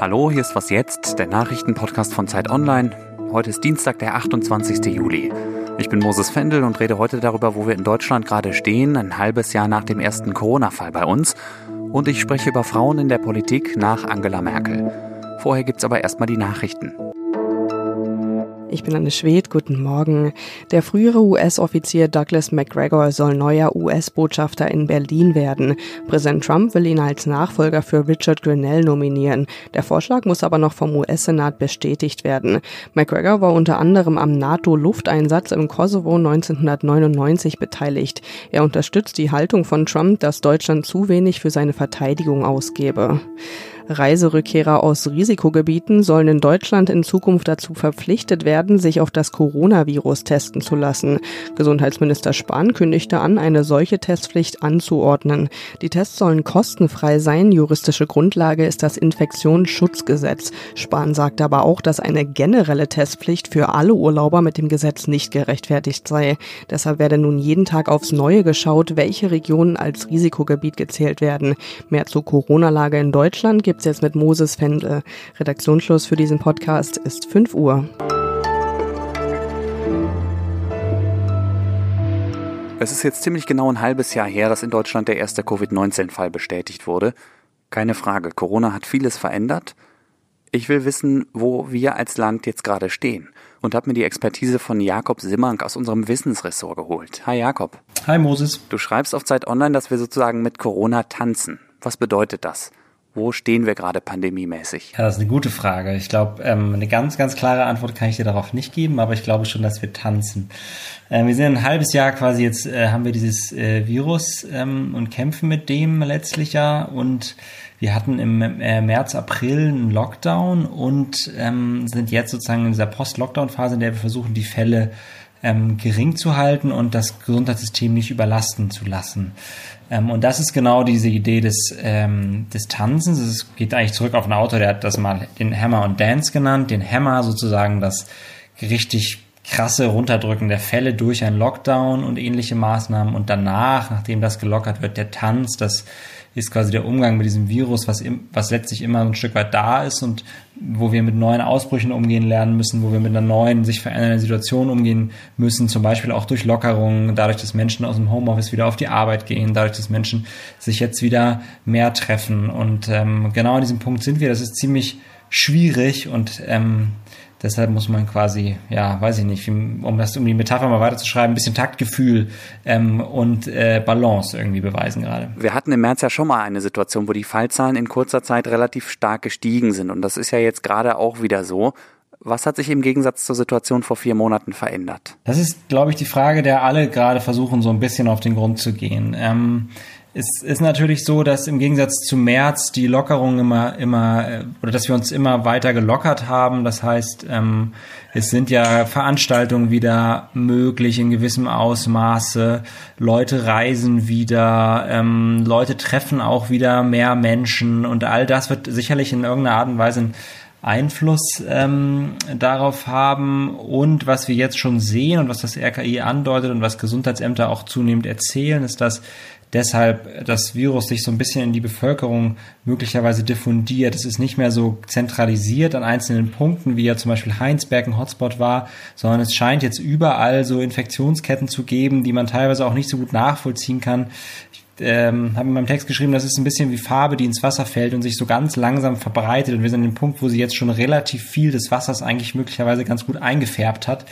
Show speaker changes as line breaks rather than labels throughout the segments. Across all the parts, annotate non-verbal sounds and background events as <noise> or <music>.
Hallo, hier ist was jetzt, der Nachrichtenpodcast von Zeit Online. Heute ist Dienstag, der 28. Juli. Ich bin Moses Fendel und rede heute darüber, wo wir in Deutschland gerade stehen, ein halbes Jahr nach dem ersten Corona-Fall bei uns. Und ich spreche über Frauen in der Politik nach Angela Merkel. Vorher gibt's aber erstmal die Nachrichten.
Ich bin Anne Schwed, guten Morgen. Der frühere US-Offizier Douglas McGregor soll neuer US-Botschafter in Berlin werden. Präsident Trump will ihn als Nachfolger für Richard Grinnell nominieren. Der Vorschlag muss aber noch vom US-Senat bestätigt werden. McGregor war unter anderem am NATO-Lufteinsatz im Kosovo 1999 beteiligt. Er unterstützt die Haltung von Trump, dass Deutschland zu wenig für seine Verteidigung ausgebe. Reiserückkehrer aus Risikogebieten sollen in Deutschland in Zukunft dazu verpflichtet werden, sich auf das Coronavirus testen zu lassen. Gesundheitsminister Spahn kündigte an, eine solche Testpflicht anzuordnen. Die Tests sollen kostenfrei sein. Juristische Grundlage ist das Infektionsschutzgesetz. Spahn sagt aber auch, dass eine generelle Testpflicht für alle Urlauber mit dem Gesetz nicht gerechtfertigt sei. Deshalb werde nun jeden Tag aufs Neue geschaut, welche Regionen als Risikogebiet gezählt werden. Mehr zur Corona-Lage in Deutschland gibt gibt's jetzt mit Moses Fendel. Redaktionsschluss für diesen Podcast ist 5 Uhr.
Es ist jetzt ziemlich genau ein halbes Jahr her, dass in Deutschland der erste Covid-19-Fall bestätigt wurde. Keine Frage, Corona hat vieles verändert. Ich will wissen, wo wir als Land jetzt gerade stehen und habe mir die Expertise von Jakob Simmank aus unserem Wissensressort geholt. Hi Jakob.
Hi Moses.
Du schreibst auf Zeit Online, dass wir sozusagen mit Corona tanzen. Was bedeutet das? Wo stehen wir gerade pandemiemäßig?
Ja, das ist eine gute Frage. Ich glaube, ähm, eine ganz, ganz klare Antwort kann ich dir darauf nicht geben, aber ich glaube schon, dass wir tanzen. Äh, wir sind ein halbes Jahr quasi jetzt, äh, haben wir dieses äh, Virus ähm, und kämpfen mit dem letztlich ja und wir hatten im äh, März, April einen Lockdown und ähm, sind jetzt sozusagen in dieser Post-Lockdown-Phase, in der wir versuchen, die Fälle ähm, gering zu halten und das Gesundheitssystem nicht überlasten zu lassen. Ähm, und das ist genau diese Idee des, ähm, des Tanzens. Es geht eigentlich zurück auf einen Autor, der hat das mal den Hammer und Dance genannt. Den Hammer sozusagen das richtig krasse Runterdrücken der Fälle durch einen Lockdown und ähnliche Maßnahmen. Und danach, nachdem das gelockert wird, der Tanz, das ist quasi der Umgang mit diesem Virus, was, im, was letztlich immer ein Stück weit da ist und wo wir mit neuen Ausbrüchen umgehen lernen müssen, wo wir mit einer neuen, sich verändernden Situation umgehen müssen, zum Beispiel auch durch Lockerungen, dadurch, dass Menschen aus dem Homeoffice wieder auf die Arbeit gehen, dadurch, dass Menschen sich jetzt wieder mehr treffen. Und ähm, genau an diesem Punkt sind wir. Das ist ziemlich schwierig und ähm, Deshalb muss man quasi, ja, weiß ich nicht, um das um die Metapher mal weiterzuschreiben, ein bisschen Taktgefühl ähm, und äh, Balance irgendwie beweisen gerade.
Wir hatten im März ja schon mal eine Situation, wo die Fallzahlen in kurzer Zeit relativ stark gestiegen sind. Und das ist ja jetzt gerade auch wieder so. Was hat sich im Gegensatz zur Situation vor vier Monaten verändert?
Das ist, glaube ich, die Frage, der alle gerade versuchen, so ein bisschen auf den Grund zu gehen. Ähm, es ist natürlich so, dass im Gegensatz zu März die Lockerung immer, immer, äh, oder dass wir uns immer weiter gelockert haben. Das heißt, ähm, es sind ja Veranstaltungen wieder möglich in gewissem Ausmaße. Leute reisen wieder, ähm, Leute treffen auch wieder mehr Menschen und all das wird sicherlich in irgendeiner Art und Weise ein Einfluss ähm, darauf haben. Und was wir jetzt schon sehen und was das RKI andeutet und was Gesundheitsämter auch zunehmend erzählen, ist, dass deshalb das Virus sich so ein bisschen in die Bevölkerung möglicherweise diffundiert. Es ist nicht mehr so zentralisiert an einzelnen Punkten, wie ja zum Beispiel Heinsberg ein Hotspot war, sondern es scheint jetzt überall so Infektionsketten zu geben, die man teilweise auch nicht so gut nachvollziehen kann. Ich ähm, habe in meinem Text geschrieben, das ist ein bisschen wie Farbe, die ins Wasser fällt und sich so ganz langsam verbreitet. Und wir sind an dem Punkt, wo sie jetzt schon relativ viel des Wassers eigentlich möglicherweise ganz gut eingefärbt hat.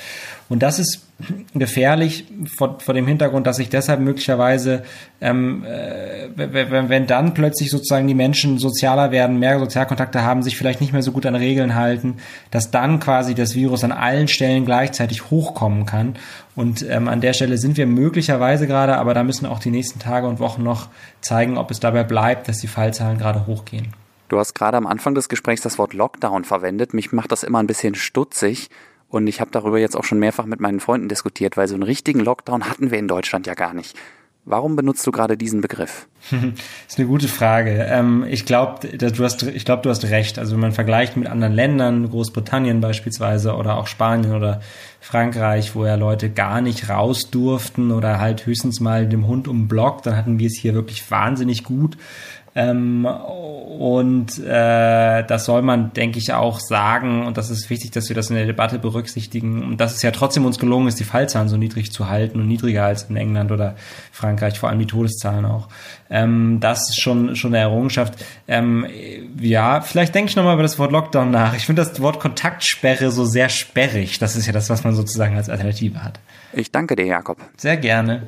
Und das ist gefährlich vor, vor dem Hintergrund, dass sich deshalb möglicherweise, ähm, äh, wenn, wenn dann plötzlich sozusagen die Menschen sozialer werden, mehr Sozialkontakte haben, sich vielleicht nicht mehr so gut an Regeln halten, dass dann quasi das Virus an allen Stellen gleichzeitig hochkommen kann. Und ähm, an der Stelle sind wir möglicherweise gerade, aber da müssen auch die nächsten Tage und Wochen noch zeigen, ob es dabei bleibt, dass die Fallzahlen gerade hochgehen.
Du hast gerade am Anfang des Gesprächs das Wort Lockdown verwendet. Mich macht das immer ein bisschen stutzig. Und ich habe darüber jetzt auch schon mehrfach mit meinen Freunden diskutiert, weil so einen richtigen Lockdown hatten wir in Deutschland ja gar nicht. Warum benutzt du gerade diesen Begriff?
das <laughs> ist eine gute Frage. Ähm, ich glaube, du hast, ich glaube, du hast recht. Also wenn man vergleicht mit anderen Ländern, Großbritannien beispielsweise oder auch Spanien oder Frankreich, wo ja Leute gar nicht raus durften oder halt höchstens mal dem Hund um Block, dann hatten wir es hier wirklich wahnsinnig gut. Ähm, und äh, das soll man, denke ich, auch sagen. Und das ist wichtig, dass wir das in der Debatte berücksichtigen. Und dass es ja trotzdem uns gelungen ist, die Fallzahlen so niedrig zu halten und niedriger als in England oder Frankreich, vor allem die Todeszahlen auch. Ähm, das ist schon, schon eine Errungenschaft. Ähm, ja, vielleicht denke ich nochmal über das Wort Lockdown nach. Ich finde das Wort Kontaktsperre so sehr sperrig. Das ist ja das, was man sozusagen als Alternative hat.
Ich danke dir, Jakob.
Sehr gerne.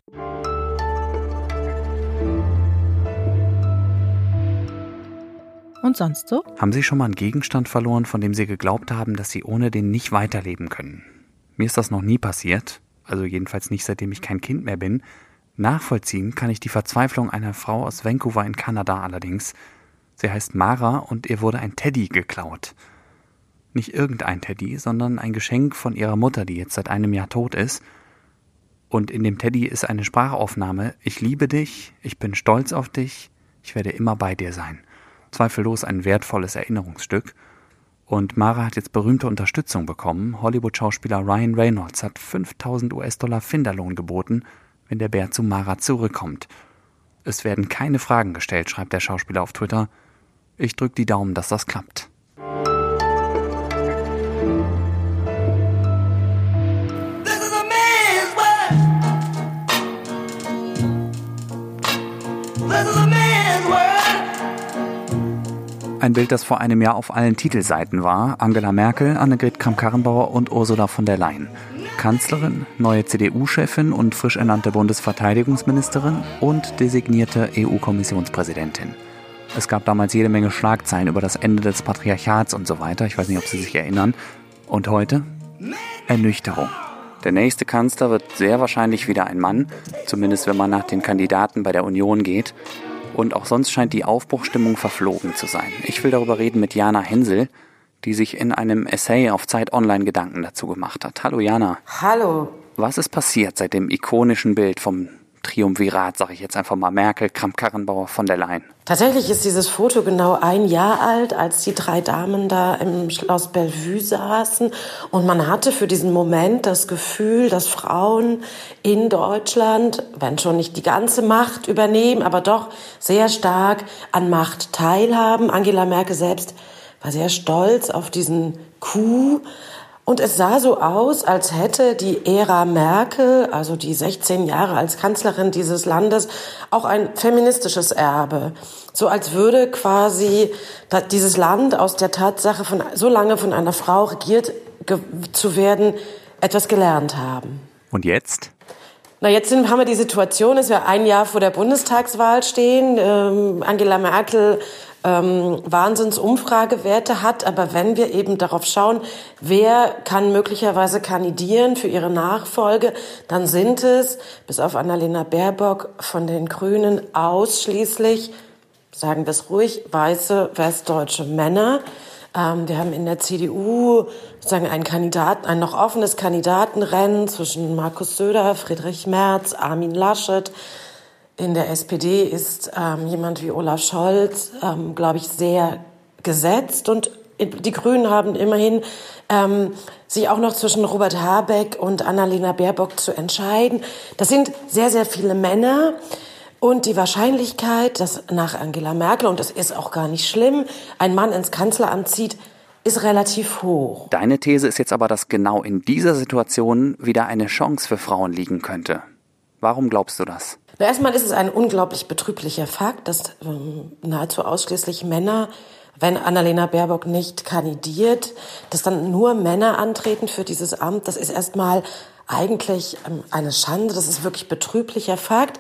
Und sonst so?
Haben Sie schon mal einen Gegenstand verloren, von dem Sie geglaubt haben, dass Sie ohne den nicht weiterleben können? Mir ist das noch nie passiert, also jedenfalls nicht seitdem ich kein Kind mehr bin. Nachvollziehen kann ich die Verzweiflung einer Frau aus Vancouver in Kanada allerdings. Sie heißt Mara und ihr wurde ein Teddy geklaut. Nicht irgendein Teddy, sondern ein Geschenk von ihrer Mutter, die jetzt seit einem Jahr tot ist. Und in dem Teddy ist eine Sprachaufnahme. Ich liebe dich, ich bin stolz auf dich, ich werde immer bei dir sein zweifellos ein wertvolles Erinnerungsstück. Und Mara hat jetzt berühmte Unterstützung bekommen. Hollywood-Schauspieler Ryan Reynolds hat 5000 US-Dollar Finderlohn geboten, wenn der Bär zu Mara zurückkommt. Es werden keine Fragen gestellt, schreibt der Schauspieler auf Twitter. Ich drücke die Daumen, dass das klappt. Ein Bild, das vor einem Jahr auf allen Titelseiten war. Angela Merkel, Annegret Kramp-Karrenbauer und Ursula von der Leyen. Kanzlerin, neue CDU-Chefin und frisch ernannte Bundesverteidigungsministerin und designierte EU-Kommissionspräsidentin. Es gab damals jede Menge Schlagzeilen über das Ende des Patriarchats und so weiter. Ich weiß nicht, ob Sie sich erinnern. Und heute? Ernüchterung. Der nächste Kanzler wird sehr wahrscheinlich wieder ein Mann, zumindest wenn man nach den Kandidaten bei der Union geht. Und auch sonst scheint die Aufbruchstimmung verflogen zu sein. Ich will darüber reden mit Jana Hensel, die sich in einem Essay auf Zeit Online Gedanken dazu gemacht hat. Hallo Jana.
Hallo.
Was ist passiert seit dem ikonischen Bild vom Triumvirat, sage ich jetzt einfach mal, Merkel, Kramp-Karrenbauer, von der Leyen.
Tatsächlich ist dieses Foto genau ein Jahr alt, als die drei Damen da im Schloss Bellevue saßen. Und man hatte für diesen Moment das Gefühl, dass Frauen in Deutschland, wenn schon nicht die ganze Macht übernehmen, aber doch sehr stark an Macht teilhaben. Angela Merkel selbst war sehr stolz auf diesen Coup und es sah so aus, als hätte die Ära Merkel, also die 16 Jahre als Kanzlerin dieses Landes, auch ein feministisches Erbe. So als würde quasi dieses Land aus der Tatsache, von, so lange von einer Frau regiert zu werden, etwas gelernt haben.
Und jetzt?
Na, jetzt sind, haben wir die Situation, dass wir ein Jahr vor der Bundestagswahl stehen. Ähm, Angela Merkel ähm, Wahnsinnsumfragewerte hat. Aber wenn wir eben darauf schauen, wer kann möglicherweise kandidieren für ihre Nachfolge, dann sind es, bis auf Annalena Baerbock von den Grünen, ausschließlich, sagen wir es ruhig, weiße westdeutsche Männer. Ähm, wir haben in der CDU sozusagen einen Kandidaten, ein noch offenes Kandidatenrennen zwischen Markus Söder, Friedrich Merz, Armin Laschet. In der SPD ist ähm, jemand wie Olaf Scholz, ähm, glaube ich, sehr gesetzt und die Grünen haben immerhin ähm, sich auch noch zwischen Robert Habeck und Annalena Baerbock zu entscheiden. Das sind sehr, sehr viele Männer. Und die Wahrscheinlichkeit, dass nach Angela Merkel, und das ist auch gar nicht schlimm, ein Mann ins Kanzleramt zieht, ist relativ hoch.
Deine These ist jetzt aber, dass genau in dieser Situation wieder eine Chance für Frauen liegen könnte. Warum glaubst du das?
Na, erstmal ist es ein unglaublich betrüblicher Fakt, dass ähm, nahezu ausschließlich Männer, wenn Annalena Baerbock nicht kandidiert, dass dann nur Männer antreten für dieses Amt. Das ist erstmal eigentlich ähm, eine Schande. Das ist wirklich betrüblicher Fakt.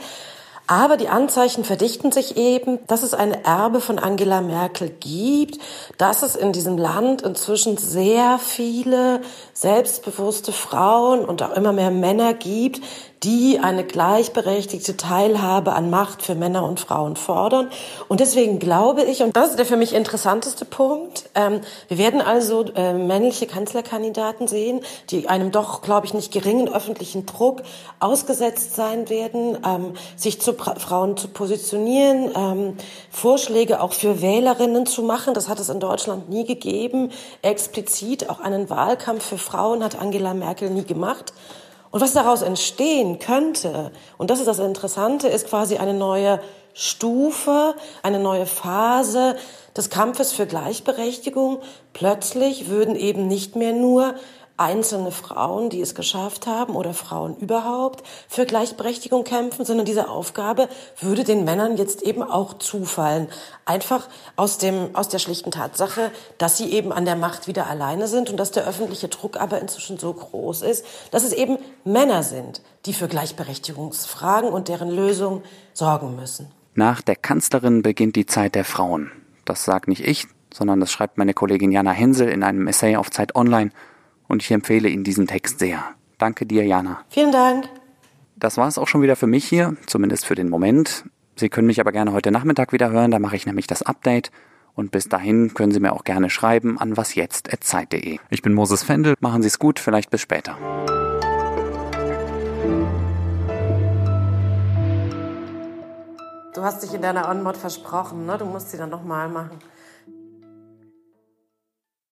Aber die Anzeichen verdichten sich eben, dass es ein Erbe von Angela Merkel gibt, dass es in diesem Land inzwischen sehr viele selbstbewusste Frauen und auch immer mehr Männer gibt, die eine gleichberechtigte Teilhabe an Macht für Männer und Frauen fordern. Und deswegen glaube ich, und das ist der für mich interessanteste Punkt, ähm, wir werden also äh, männliche Kanzlerkandidaten sehen, die einem doch, glaube ich, nicht geringen öffentlichen Druck ausgesetzt sein werden, ähm, sich zu Frauen zu positionieren, ähm, Vorschläge auch für Wählerinnen zu machen. Das hat es in Deutschland nie gegeben. Explizit auch einen Wahlkampf für Frauen hat Angela Merkel nie gemacht. Und was daraus entstehen könnte, und das ist das Interessante, ist quasi eine neue Stufe, eine neue Phase des Kampfes für Gleichberechtigung. Plötzlich würden eben nicht mehr nur einzelne Frauen, die es geschafft haben oder Frauen überhaupt für Gleichberechtigung kämpfen, sondern diese Aufgabe würde den Männern jetzt eben auch zufallen. Einfach aus dem, aus der schlichten Tatsache, dass sie eben an der Macht wieder alleine sind und dass der öffentliche Druck aber inzwischen so groß ist, dass es eben Männer sind, die für Gleichberechtigungsfragen und deren Lösung sorgen müssen.
Nach der Kanzlerin beginnt die Zeit der Frauen. Das sagt nicht ich, sondern das schreibt meine Kollegin Jana Hensel in einem Essay auf Zeit Online und ich empfehle Ihnen diesen Text sehr. Danke dir, Jana.
Vielen Dank.
Das war es auch schon wieder für mich hier, zumindest für den Moment. Sie können mich aber gerne heute Nachmittag wieder hören, da mache ich nämlich das Update. Und bis dahin können Sie mir auch gerne schreiben an wasjetzt.zeit.de. Ich bin Moses Fendel, machen Sie es gut, vielleicht bis später.
Du hast dich in deiner Onmod versprochen, ne? Du musst sie dann nochmal machen.